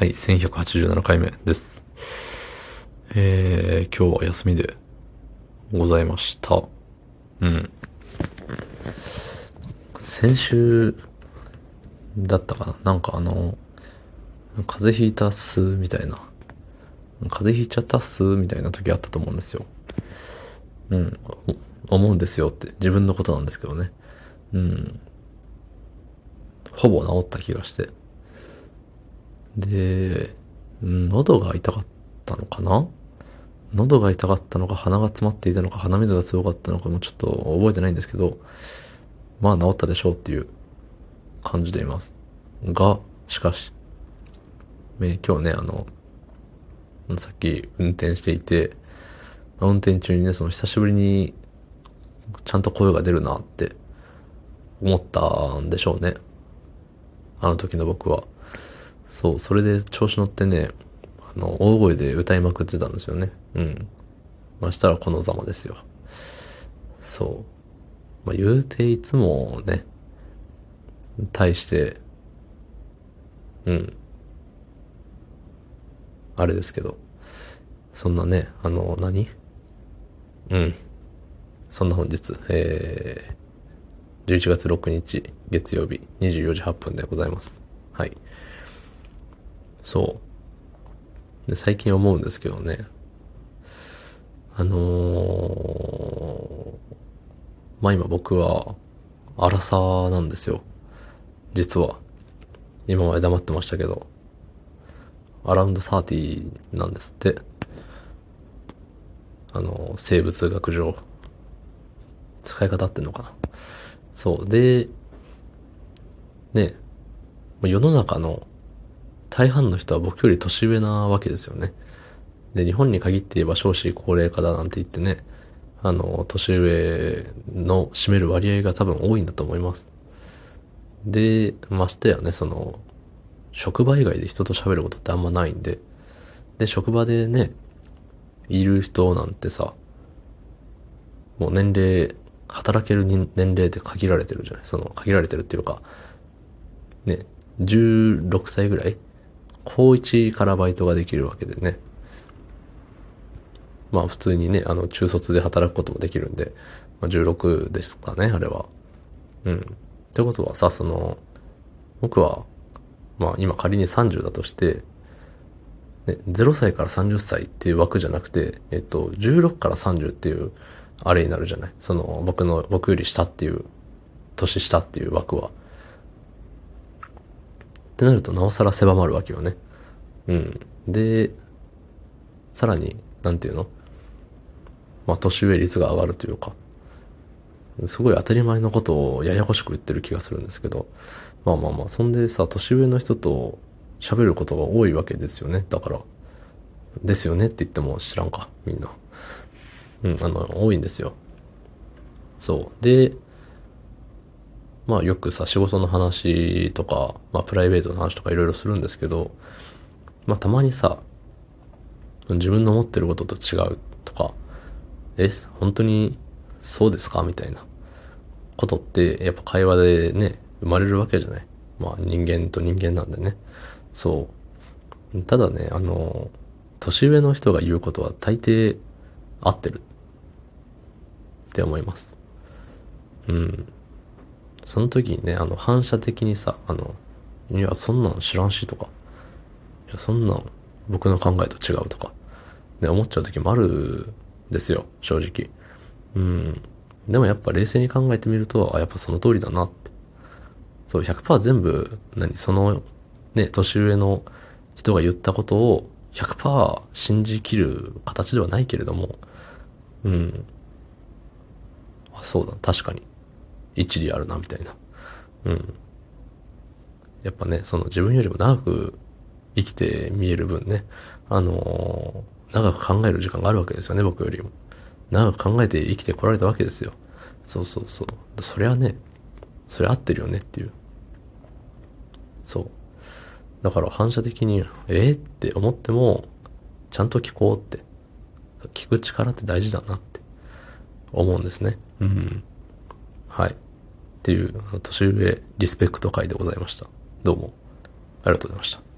はい、1187回目です。えー、今日は休みでございました。うん。先週だったかな？なんかあの、風邪ひいたっす、みたいな。風邪ひいちゃったっす、みたいな時あったと思うんですよ。うん。思うんですよって、自分のことなんですけどね。うん。ほぼ治った気がして。で、喉が痛かったのかな？喉が痛かったのか鼻が詰まっていたのか鼻水がすごかったのかもちょっと覚えてないんですけど、まあ治ったでしょうっていう感じでいます。が、しかし、え今日ね、あの、さっき運転していて、運転中にね、その久しぶりにちゃんと声が出るなって思ったんでしょうね。あの時の僕は。そう、それで調子乗ってね、あの、大声で歌いまくってたんですよね。うん。ましたらこのざまですよ。そう。まあ、言うていつもね、対して、うん。あれですけど、そんなね、あの、何？うん。そんな本日、えー、11月6日月曜日24時8分でございます。はい。そう。で、最近思うんですけどね。あのー、まあ今僕は、荒さなんですよ。実は。今まで黙ってましたけど。アラウンド30なんですって。あの、生物学上。使い方ってんのかな。そう。で、ね、世の中の大半の人は僕より年上なわけですよね。で、日本に限って言えば少子高齢化だなんて言ってね、あの、年上の占める割合が多分多いんだと思います。で、ましてやね、その、職場以外で人と喋ることってあんまないんで、で、職場でね、いる人なんてさ、もう年齢、働ける年齢って限られてるじゃないその、限られてるっていうか、ね、16歳ぐらい高1からバイトができるわけでね。まあ普通にね、あの中卒で働くこともできるんで、まあ、16ですかね、あれは。うん。ってことはさ、その、僕は、まあ今仮に30だとして、ね、0歳から30歳っていう枠じゃなくて、えっと、16から30っていうあれになるじゃない？その、僕の、僕より下っていう、年下っていう枠は。ってなるとなおさら狭まるわけよね。うん。で、さらに、なんていうの？まあ、年上率が上がるというか、すごい当たり前のことをややこしく言ってる気がするんですけど、まあまあまあ、そんでさ、年上の人と喋ることが多いわけですよね。だから、ですよね？って言っても知らんか、みんな。うん、あの、多いんですよ。そう。で、まあよくさ、仕事の話とか、まあプライベートの話とかいろいろするんですけど、まあたまにさ、自分の思ってることと違うとか、え、本当にそうですか？みたいなことって、やっぱ会話でね、生まれるわけじゃない？まあ人間と人間なんでね。そう。ただね、あの、年上の人が言うことは大抵合ってるって思います。うん。その時にね、あの、反射的にさ、あの、いや、そんなん知らんしとか、いや、そんなん僕の考えと違うとか、ね、思っちゃう時もあるんですよ、正直。うん。でもやっぱ冷静に考えてみると、あ、やっぱその通りだなって。そう、100%全部、何、その、ね、年上の人が言ったことを100%信じきる形ではないけれども、うん。あ、そうだ、確かに。一理あるな、みたいな。うん。やっぱね、その自分よりも長く生きて見える分ね、あのー、長く考える時間があるわけですよね、僕よりも。長く考えて生きてこられたわけですよ。そうそうそう。それはね、それ合ってるよねっていう。そう。だから反射的に、えー、って思っても、ちゃんと聞こうって。聞く力って大事だなって思うんですね。うん。はい。っていう、年上リスペクト会でございました。どうも、ありがとうございました。